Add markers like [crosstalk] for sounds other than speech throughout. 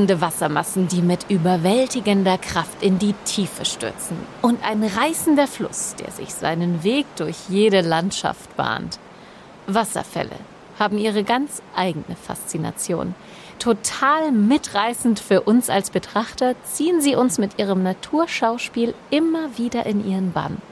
Tosende Wassermassen, die mit überwältigender Kraft in die Tiefe stürzen. Und ein reißender Fluss, der sich seinen Weg durch jede Landschaft bahnt. Wasserfälle haben ihre ganz eigene Faszination. Total mitreißend für uns als Betrachter ziehen sie uns mit ihrem Naturschauspiel immer wieder in ihren Bann.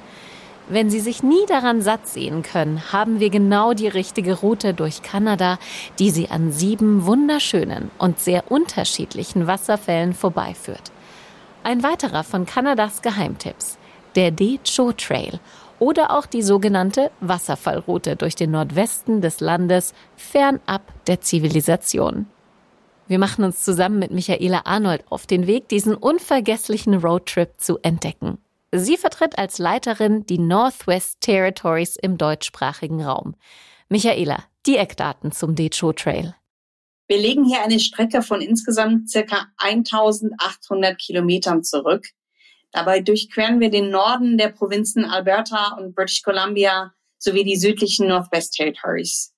Wenn Sie sich nie daran satt sehen können, haben wir genau die richtige Route durch Kanada, die Sie an sieben wunderschönen und sehr unterschiedlichen Wasserfällen vorbeiführt. Ein weiterer von Kanadas Geheimtipps, der Decho Trail oder auch die sogenannte Wasserfallroute durch den Nordwesten des Landes fernab der Zivilisation. Wir machen uns zusammen mit Michaela Arnold auf den Weg, diesen unvergesslichen Roadtrip zu entdecken. Sie vertritt als Leiterin die Northwest Territories im deutschsprachigen Raum. Michaela, die Eckdaten zum Decho Trail. Wir legen hier eine Strecke von insgesamt circa 1800 Kilometern zurück. Dabei durchqueren wir den Norden der Provinzen Alberta und British Columbia sowie die südlichen Northwest Territories.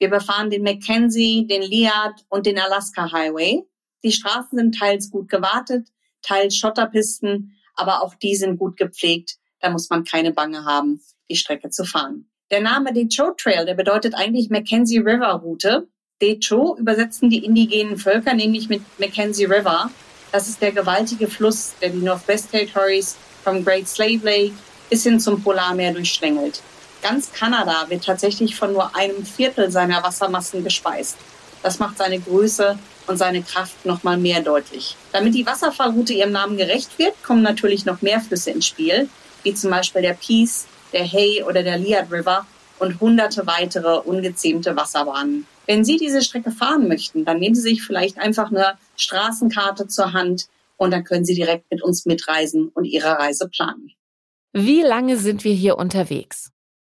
Wir befahren den Mackenzie, den Liard und den Alaska Highway. Die Straßen sind teils gut gewartet, teils Schotterpisten aber auch die sind gut gepflegt. Da muss man keine Bange haben, die Strecke zu fahren. Der Name Decho Trail, der bedeutet eigentlich Mackenzie River Route. Decho übersetzen die indigenen Völker nämlich mit Mackenzie River. Das ist der gewaltige Fluss, der die Northwest Territories vom Great Slave Lake bis hin zum Polarmeer durchschlängelt. Ganz Kanada wird tatsächlich von nur einem Viertel seiner Wassermassen gespeist. Das macht seine Größe und seine Kraft noch mal mehr deutlich. Damit die Wasserfallroute ihrem Namen gerecht wird, kommen natürlich noch mehr Flüsse ins Spiel, wie zum Beispiel der Peace, der Hay oder der Liard River und hunderte weitere ungezähmte Wasserbahnen. Wenn Sie diese Strecke fahren möchten, dann nehmen Sie sich vielleicht einfach eine Straßenkarte zur Hand und dann können Sie direkt mit uns mitreisen und Ihre Reise planen. Wie lange sind wir hier unterwegs?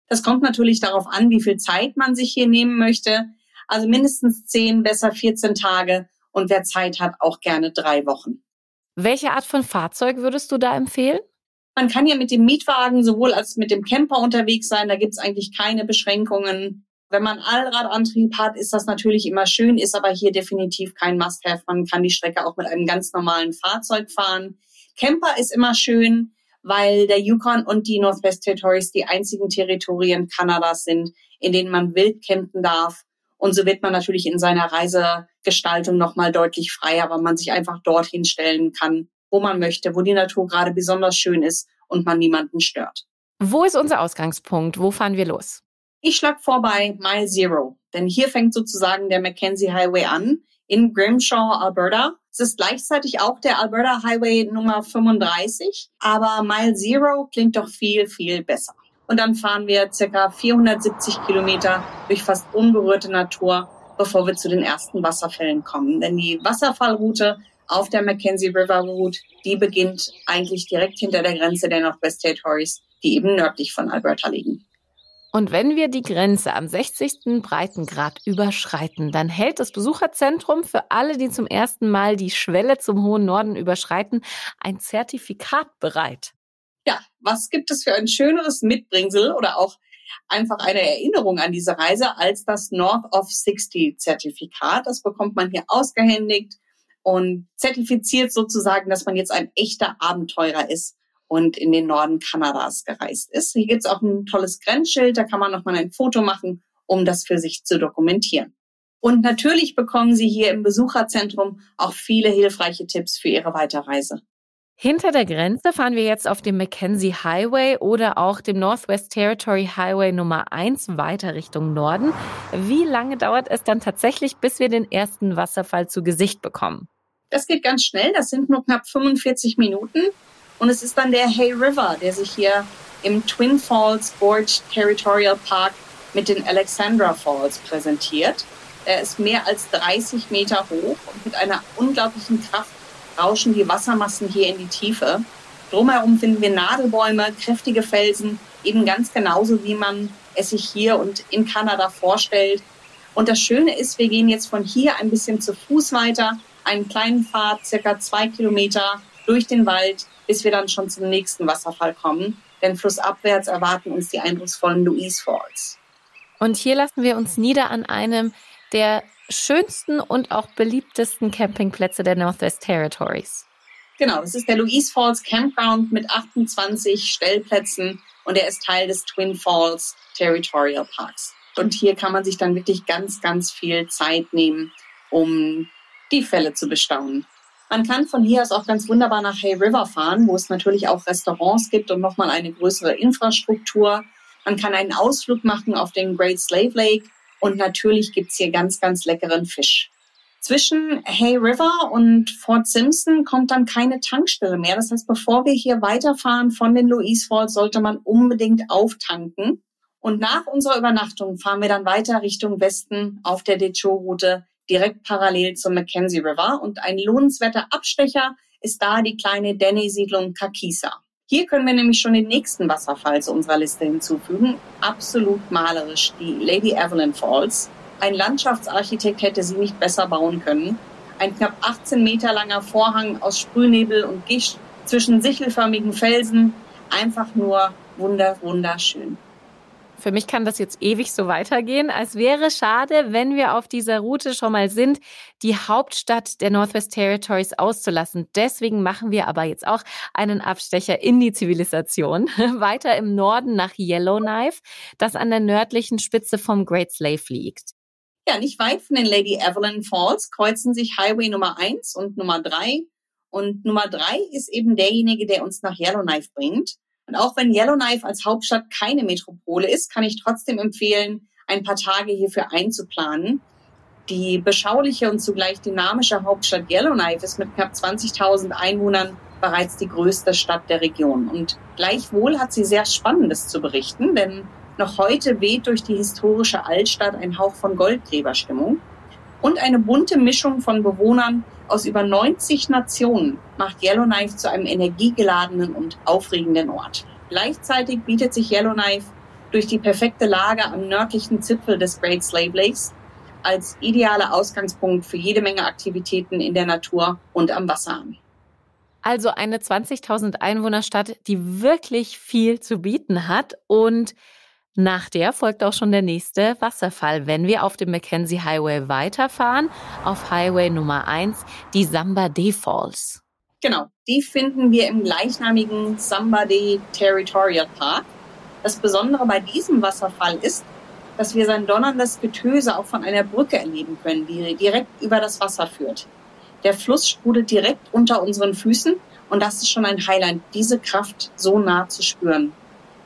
Das kommt natürlich darauf an, wie viel Zeit man sich hier nehmen möchte. Also mindestens 10, besser 14 Tage und wer Zeit hat, auch gerne drei Wochen. Welche Art von Fahrzeug würdest du da empfehlen? Man kann ja mit dem Mietwagen sowohl als mit dem Camper unterwegs sein. Da gibt's eigentlich keine Beschränkungen. Wenn man Allradantrieb hat, ist das natürlich immer schön, ist aber hier definitiv kein Must-Have. Man kann die Strecke auch mit einem ganz normalen Fahrzeug fahren. Camper ist immer schön, weil der Yukon und die Northwest Territories die einzigen Territorien Kanadas sind, in denen man wild campen darf und so wird man natürlich in seiner Reisegestaltung nochmal deutlich freier, weil man sich einfach dorthin stellen kann, wo man möchte, wo die Natur gerade besonders schön ist und man niemanden stört. Wo ist unser Ausgangspunkt? Wo fahren wir los? Ich schlag vorbei Mile Zero, denn hier fängt sozusagen der Mackenzie Highway an in Grimshaw, Alberta. Es ist gleichzeitig auch der Alberta Highway Nummer 35, aber Mile Zero klingt doch viel, viel besser. Und dann fahren wir circa 470 Kilometer durch fast unberührte Natur, bevor wir zu den ersten Wasserfällen kommen. Denn die Wasserfallroute auf der Mackenzie River Route, die beginnt eigentlich direkt hinter der Grenze der Northwest Territories, die eben nördlich von Alberta liegen. Und wenn wir die Grenze am 60. Breitengrad überschreiten, dann hält das Besucherzentrum für alle, die zum ersten Mal die Schwelle zum hohen Norden überschreiten, ein Zertifikat bereit ja, was gibt es für ein schöneres Mitbringsel oder auch einfach eine Erinnerung an diese Reise als das North of 60 Zertifikat. Das bekommt man hier ausgehändigt und zertifiziert sozusagen, dass man jetzt ein echter Abenteurer ist und in den Norden Kanadas gereist ist. Hier gibt es auch ein tolles Grenzschild, da kann man nochmal ein Foto machen, um das für sich zu dokumentieren. Und natürlich bekommen Sie hier im Besucherzentrum auch viele hilfreiche Tipps für Ihre Weiterreise. Hinter der Grenze fahren wir jetzt auf dem Mackenzie Highway oder auch dem Northwest Territory Highway Nummer 1 weiter Richtung Norden. Wie lange dauert es dann tatsächlich, bis wir den ersten Wasserfall zu Gesicht bekommen? Das geht ganz schnell. Das sind nur knapp 45 Minuten. Und es ist dann der Hay River, der sich hier im Twin Falls Gorge Territorial Park mit den Alexandra Falls präsentiert. Er ist mehr als 30 Meter hoch und mit einer unglaublichen Kraft rauschen die Wassermassen hier in die Tiefe. Drumherum finden wir Nadelbäume, kräftige Felsen, eben ganz genauso, wie man es sich hier und in Kanada vorstellt. Und das Schöne ist, wir gehen jetzt von hier ein bisschen zu Fuß weiter, einen kleinen Pfad, circa zwei Kilometer durch den Wald, bis wir dann schon zum nächsten Wasserfall kommen. Denn flussabwärts erwarten uns die eindrucksvollen Louise Falls. Und hier lassen wir uns nieder an einem der schönsten und auch beliebtesten Campingplätze der Northwest Territories. Genau, es ist der Louise Falls Campground mit 28 Stellplätzen und er ist Teil des Twin Falls Territorial Parks. Und hier kann man sich dann wirklich ganz, ganz viel Zeit nehmen, um die Fälle zu bestaunen. Man kann von hier aus auch ganz wunderbar nach Hay River fahren, wo es natürlich auch Restaurants gibt und nochmal eine größere Infrastruktur. Man kann einen Ausflug machen auf den Great Slave Lake und natürlich gibt's hier ganz, ganz leckeren Fisch. Zwischen Hay River und Fort Simpson kommt dann keine Tankstelle mehr. Das heißt, bevor wir hier weiterfahren von den Louise Falls, sollte man unbedingt auftanken. Und nach unserer Übernachtung fahren wir dann weiter Richtung Westen auf der Decho-Route direkt parallel zum Mackenzie River. Und ein lohnenswerter Abstecher ist da die kleine Denny-Siedlung Kakisa. Hier können wir nämlich schon den nächsten Wasserfall zu unserer Liste hinzufügen. Absolut malerisch, die Lady Evelyn Falls. Ein Landschaftsarchitekt hätte sie nicht besser bauen können. Ein knapp 18 Meter langer Vorhang aus Sprühnebel und Gischt zwischen sichelförmigen Felsen. Einfach nur wunder, wunderschön. Für mich kann das jetzt ewig so weitergehen. Es wäre schade, wenn wir auf dieser Route schon mal sind, die Hauptstadt der Northwest Territories auszulassen. Deswegen machen wir aber jetzt auch einen Abstecher in die Zivilisation. [laughs] Weiter im Norden nach Yellowknife, das an der nördlichen Spitze vom Great Slave liegt. Ja, nicht weit von den Lady Evelyn Falls kreuzen sich Highway Nummer 1 und Nummer 3. Und Nummer 3 ist eben derjenige, der uns nach Yellowknife bringt. Und auch wenn Yellowknife als Hauptstadt keine Metropole ist, kann ich trotzdem empfehlen, ein paar Tage hierfür einzuplanen. Die beschauliche und zugleich dynamische Hauptstadt Yellowknife ist mit knapp 20.000 Einwohnern bereits die größte Stadt der Region. Und gleichwohl hat sie sehr Spannendes zu berichten, denn noch heute weht durch die historische Altstadt ein Hauch von Goldgräberstimmung. Und eine bunte Mischung von Bewohnern aus über 90 Nationen macht Yellowknife zu einem energiegeladenen und aufregenden Ort. Gleichzeitig bietet sich Yellowknife durch die perfekte Lage am nördlichen Zipfel des Great Slave Lakes als idealer Ausgangspunkt für jede Menge Aktivitäten in der Natur und am Wasser an. Also eine 20.000 Einwohnerstadt, die wirklich viel zu bieten hat und nach der folgt auch schon der nächste Wasserfall, wenn wir auf dem Mackenzie Highway weiterfahren, auf Highway Nummer 1, die Samba Day Falls. Genau, die finden wir im gleichnamigen Samba Day Territorial Park. Das Besondere bei diesem Wasserfall ist, dass wir sein donnerndes Getöse auch von einer Brücke erleben können, die direkt über das Wasser führt. Der Fluss sprudelt direkt unter unseren Füßen und das ist schon ein Highlight, diese Kraft so nah zu spüren.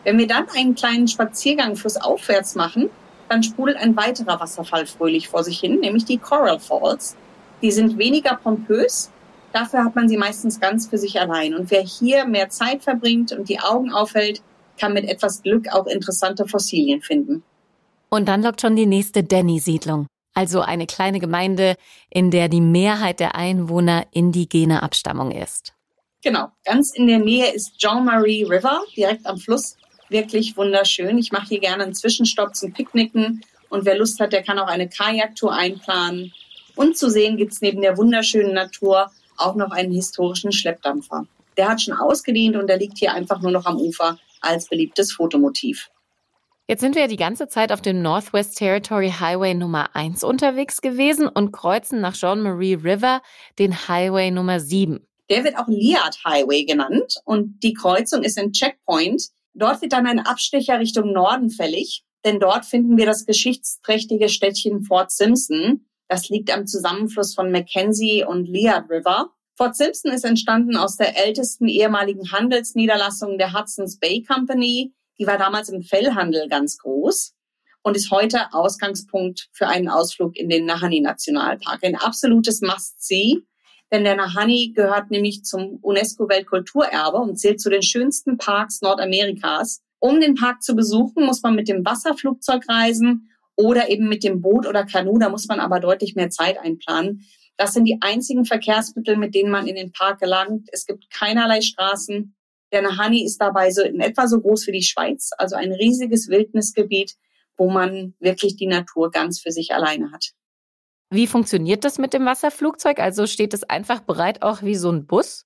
Wenn wir dann einen kleinen Spaziergang fürs Aufwärts machen, dann sprudelt ein weiterer Wasserfall fröhlich vor sich hin, nämlich die Coral Falls. Die sind weniger pompös, dafür hat man sie meistens ganz für sich allein. Und wer hier mehr Zeit verbringt und die Augen aufhält, kann mit etwas Glück auch interessante Fossilien finden. Und dann lockt schon die nächste Denny-Siedlung. Also eine kleine Gemeinde, in der die Mehrheit der Einwohner indigene Abstammung ist. Genau. Ganz in der Nähe ist Jean Marie River, direkt am Fluss wirklich wunderschön. Ich mache hier gerne einen Zwischenstopp zum Picknicken und wer Lust hat, der kann auch eine Kajaktour einplanen. Und zu sehen gibt es neben der wunderschönen Natur auch noch einen historischen Schleppdampfer. Der hat schon ausgedient und der liegt hier einfach nur noch am Ufer als beliebtes Fotomotiv. Jetzt sind wir ja die ganze Zeit auf dem Northwest Territory Highway Nummer 1 unterwegs gewesen und kreuzen nach Jean Marie River den Highway Nummer 7. Der wird auch Liard Highway genannt und die Kreuzung ist ein Checkpoint, Dort wird dann ein Abstecher Richtung Norden fällig, denn dort finden wir das geschichtsträchtige Städtchen Fort Simpson. Das liegt am Zusammenfluss von Mackenzie und Liard River. Fort Simpson ist entstanden aus der ältesten ehemaligen Handelsniederlassung der Hudson's Bay Company. Die war damals im Fellhandel ganz groß und ist heute Ausgangspunkt für einen Ausflug in den Nahani Nationalpark. Ein absolutes Must-See denn der Nahani gehört nämlich zum UNESCO-Weltkulturerbe und zählt zu den schönsten Parks Nordamerikas. Um den Park zu besuchen, muss man mit dem Wasserflugzeug reisen oder eben mit dem Boot oder Kanu. Da muss man aber deutlich mehr Zeit einplanen. Das sind die einzigen Verkehrsmittel, mit denen man in den Park gelangt. Es gibt keinerlei Straßen. Der Nahani ist dabei so in etwa so groß wie die Schweiz, also ein riesiges Wildnisgebiet, wo man wirklich die Natur ganz für sich alleine hat. Wie funktioniert das mit dem Wasserflugzeug? Also steht es einfach bereit auch wie so ein Bus?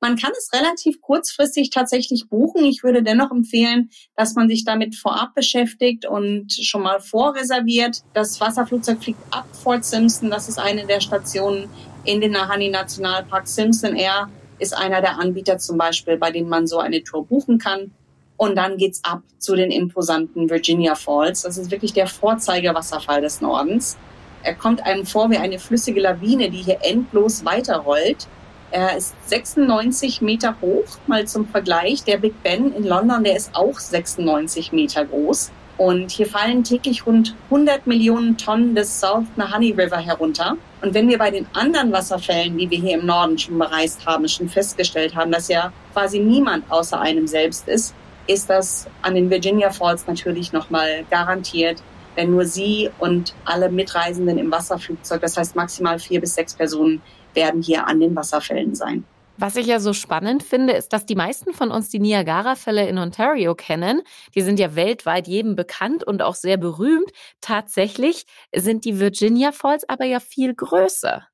Man kann es relativ kurzfristig tatsächlich buchen. Ich würde dennoch empfehlen, dass man sich damit vorab beschäftigt und schon mal vorreserviert. Das Wasserflugzeug fliegt ab Fort Simpson. Das ist eine der Stationen in den Nahani Nationalpark. Simpson Air ist einer der Anbieter zum Beispiel, bei denen man so eine Tour buchen kann. Und dann geht's ab zu den imposanten Virginia Falls. Das ist wirklich der Vorzeigerwasserfall des Nordens. Er kommt einem vor wie eine flüssige Lawine, die hier endlos weiterrollt. Er ist 96 Meter hoch, mal zum Vergleich. Der Big Ben in London, der ist auch 96 Meter groß. Und hier fallen täglich rund 100 Millionen Tonnen des South Nahani River herunter. Und wenn wir bei den anderen Wasserfällen, die wir hier im Norden schon bereist haben, schon festgestellt haben, dass ja quasi niemand außer einem selbst ist, ist das an den Virginia Falls natürlich nochmal garantiert. Denn nur Sie und alle Mitreisenden im Wasserflugzeug, das heißt maximal vier bis sechs Personen, werden hier an den Wasserfällen sein. Was ich ja so spannend finde, ist, dass die meisten von uns die Niagara-Fälle in Ontario kennen. Die sind ja weltweit jedem bekannt und auch sehr berühmt. Tatsächlich sind die Virginia Falls aber ja viel größer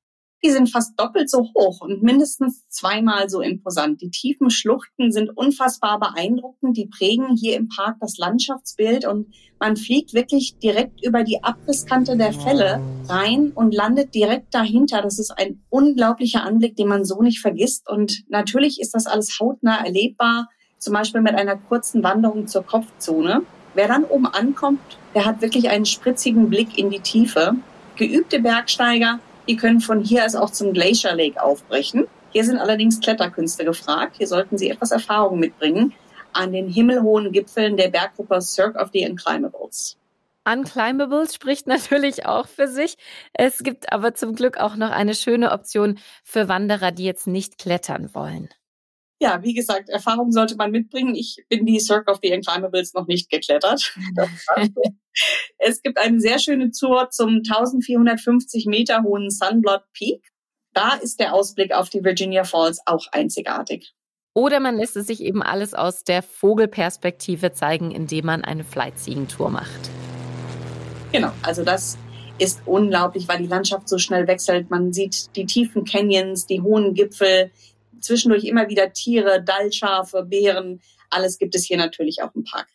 die sind fast doppelt so hoch und mindestens zweimal so imposant. Die tiefen Schluchten sind unfassbar beeindruckend. Die prägen hier im Park das Landschaftsbild und man fliegt wirklich direkt über die Abrisskante der Fälle rein und landet direkt dahinter. Das ist ein unglaublicher Anblick, den man so nicht vergisst. Und natürlich ist das alles hautnah erlebbar, zum Beispiel mit einer kurzen Wanderung zur Kopfzone. Wer dann oben ankommt, der hat wirklich einen spritzigen Blick in die Tiefe. Geübte Bergsteiger die können von hier aus auch zum Glacier Lake aufbrechen. Hier sind allerdings Kletterkünste gefragt. Hier sollten Sie etwas Erfahrung mitbringen an den himmelhohen Gipfeln der Berggruppe Cirque of the Unclimbables. Unclimbables spricht [laughs] natürlich auch für sich. Es gibt aber zum Glück auch noch eine schöne Option für Wanderer, die jetzt nicht klettern wollen. Ja, wie gesagt, Erfahrung sollte man mitbringen. Ich bin die Cirque of the Unclimbables noch nicht geklettert. [laughs] es gibt eine sehr schöne Tour zum 1450 Meter hohen Sunblot Peak. Da ist der Ausblick auf die Virginia Falls auch einzigartig. Oder man lässt es sich eben alles aus der Vogelperspektive zeigen, indem man eine Flightseeing-Tour macht. Genau, also das ist unglaublich, weil die Landschaft so schnell wechselt. Man sieht die tiefen Canyons, die hohen Gipfel, zwischendurch immer wieder Tiere, Dallschafe, Bären. Alles gibt es hier natürlich auch im Park.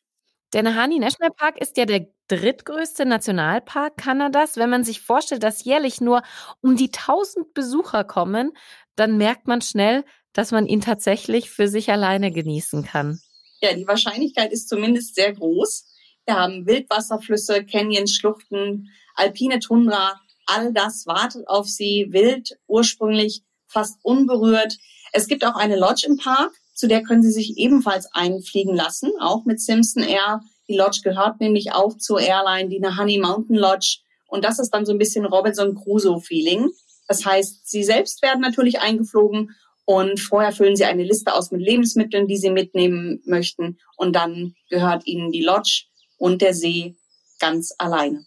Der Nahani National Park ist ja der drittgrößte Nationalpark Kanadas. Wenn man sich vorstellt, dass jährlich nur um die 1000 Besucher kommen, dann merkt man schnell, dass man ihn tatsächlich für sich alleine genießen kann. Ja, die Wahrscheinlichkeit ist zumindest sehr groß. Wir haben Wildwasserflüsse, Canyons, Schluchten, alpine Tundra. All das wartet auf Sie, wild, ursprünglich, fast unberührt. Es gibt auch eine Lodge im Park, zu der können Sie sich ebenfalls einfliegen lassen, auch mit Simpson Air. Die Lodge gehört nämlich auch zur Airline, die Honey Mountain Lodge. Und das ist dann so ein bisschen Robinson Crusoe-Feeling. Das heißt, Sie selbst werden natürlich eingeflogen und vorher füllen Sie eine Liste aus mit Lebensmitteln, die Sie mitnehmen möchten. Und dann gehört Ihnen die Lodge und der See ganz alleine.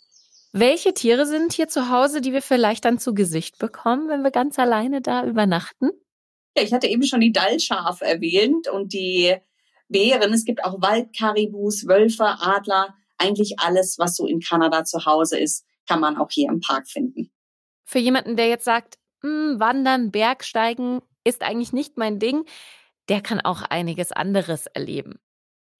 Welche Tiere sind hier zu Hause, die wir vielleicht dann zu Gesicht bekommen, wenn wir ganz alleine da übernachten? Ja, ich hatte eben schon die Dallschafe erwähnt und die Bären. Es gibt auch Waldkaribus, Wölfe, Adler. Eigentlich alles, was so in Kanada zu Hause ist, kann man auch hier im Park finden. Für jemanden, der jetzt sagt, hm, Wandern, Bergsteigen ist eigentlich nicht mein Ding, der kann auch einiges anderes erleben.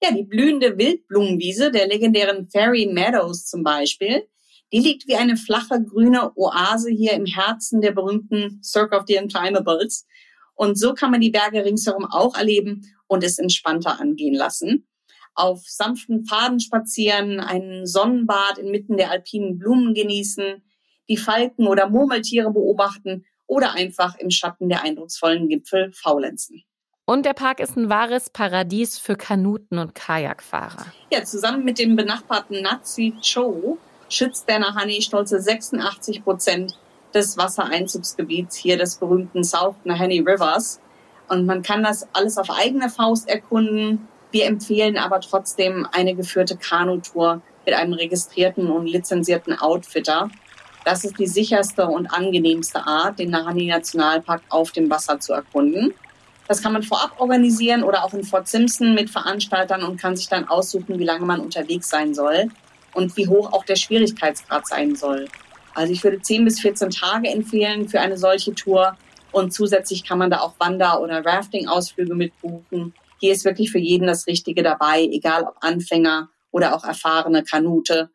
Ja, die blühende Wildblumenwiese der legendären Fairy Meadows zum Beispiel, die liegt wie eine flache grüne Oase hier im Herzen der berühmten Cirque of the Unclimables. Und so kann man die Berge ringsherum auch erleben und es entspannter angehen lassen. Auf sanften Pfaden spazieren, einen Sonnenbad inmitten der alpinen Blumen genießen, die Falken oder Murmeltiere beobachten oder einfach im Schatten der eindrucksvollen Gipfel faulenzen. Und der Park ist ein wahres Paradies für Kanuten- und Kajakfahrer. Ja, zusammen mit dem benachbarten Nazi Cho schützt der Nahani stolze 86 Prozent des Wassereinzugsgebiets hier des berühmten South Nahanni Rivers. Und man kann das alles auf eigene Faust erkunden. Wir empfehlen aber trotzdem eine geführte Kanutour mit einem registrierten und lizenzierten Outfitter. Das ist die sicherste und angenehmste Art, den Nahani Nationalpark auf dem Wasser zu erkunden. Das kann man vorab organisieren oder auch in Fort Simpson mit Veranstaltern und kann sich dann aussuchen, wie lange man unterwegs sein soll und wie hoch auch der Schwierigkeitsgrad sein soll. Also ich würde 10 bis 14 Tage empfehlen für eine solche Tour. Und zusätzlich kann man da auch Wander- oder Rafting-Ausflüge mitbuchen. Hier ist wirklich für jeden das Richtige dabei, egal ob Anfänger oder auch erfahrene Kanute.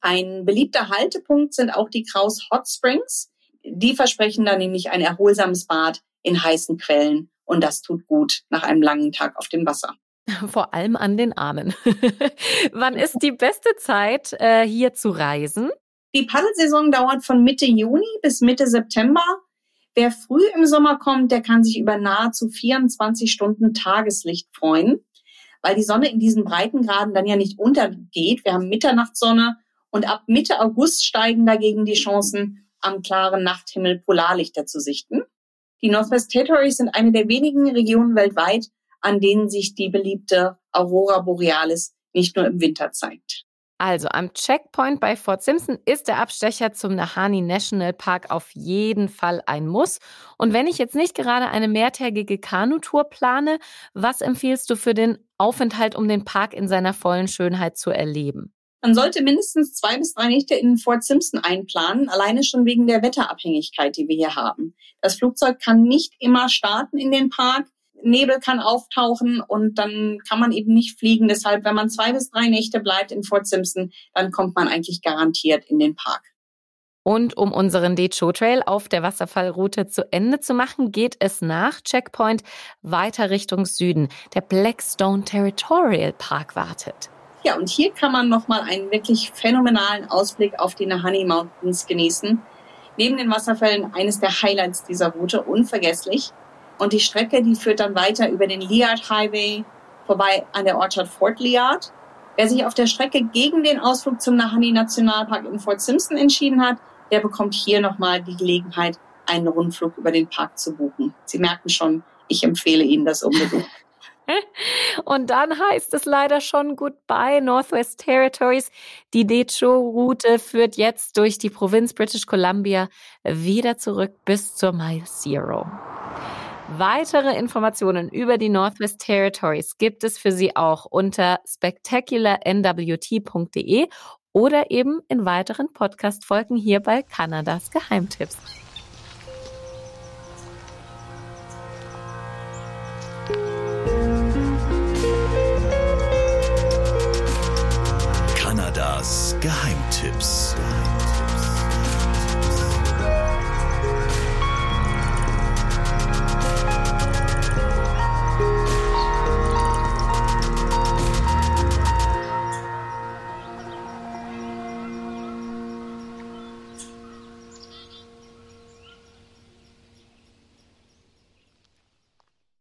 Ein beliebter Haltepunkt sind auch die Kraus Hot Springs. Die versprechen da nämlich ein erholsames Bad in heißen Quellen und das tut gut nach einem langen Tag auf dem Wasser. Vor allem an den Armen. [laughs] Wann ist die beste Zeit, äh, hier zu reisen? Die Paddelsaison dauert von Mitte Juni bis Mitte September. Wer früh im Sommer kommt, der kann sich über nahezu 24 Stunden Tageslicht freuen, weil die Sonne in diesen Breitengraden dann ja nicht untergeht. Wir haben Mitternachtssonne und ab Mitte August steigen dagegen die Chancen, am klaren Nachthimmel Polarlichter zu sichten. Die Northwest Territories sind eine der wenigen Regionen weltweit, an denen sich die beliebte Aurora Borealis nicht nur im Winter zeigt. Also am Checkpoint bei Fort Simpson ist der Abstecher zum Nahani National Park auf jeden Fall ein Muss. Und wenn ich jetzt nicht gerade eine mehrtägige Kanutour plane, was empfiehlst du für den Aufenthalt, um den Park in seiner vollen Schönheit zu erleben? Man sollte mindestens zwei bis drei Nächte in Fort Simpson einplanen, alleine schon wegen der Wetterabhängigkeit, die wir hier haben. Das Flugzeug kann nicht immer starten in den Park. Nebel kann auftauchen und dann kann man eben nicht fliegen. Deshalb, wenn man zwei bis drei Nächte bleibt in Fort Simpson, dann kommt man eigentlich garantiert in den Park. Und um unseren Decho Trail auf der Wasserfallroute zu Ende zu machen, geht es nach Checkpoint weiter Richtung Süden. Der Blackstone Territorial Park wartet. Ja, und hier kann man nochmal einen wirklich phänomenalen Ausblick auf die Nahani Mountains genießen. Neben den Wasserfällen eines der Highlights dieser Route, unvergesslich. Und die Strecke, die führt dann weiter über den Liard Highway vorbei an der Ortschaft Fort Liard. Wer sich auf der Strecke gegen den Ausflug zum Nahani Nationalpark in Fort Simpson entschieden hat, der bekommt hier nochmal die Gelegenheit, einen Rundflug über den Park zu buchen. Sie merken schon, ich empfehle Ihnen das unbedingt. [laughs] Und dann heißt es leider schon Goodbye Northwest Territories. Die Decho-Route führt jetzt durch die Provinz British Columbia wieder zurück bis zur Mile Zero. Weitere Informationen über die Northwest Territories gibt es für Sie auch unter spectacularnwt.de oder eben in weiteren Podcast-Folgen hier bei Kanadas Geheimtipps.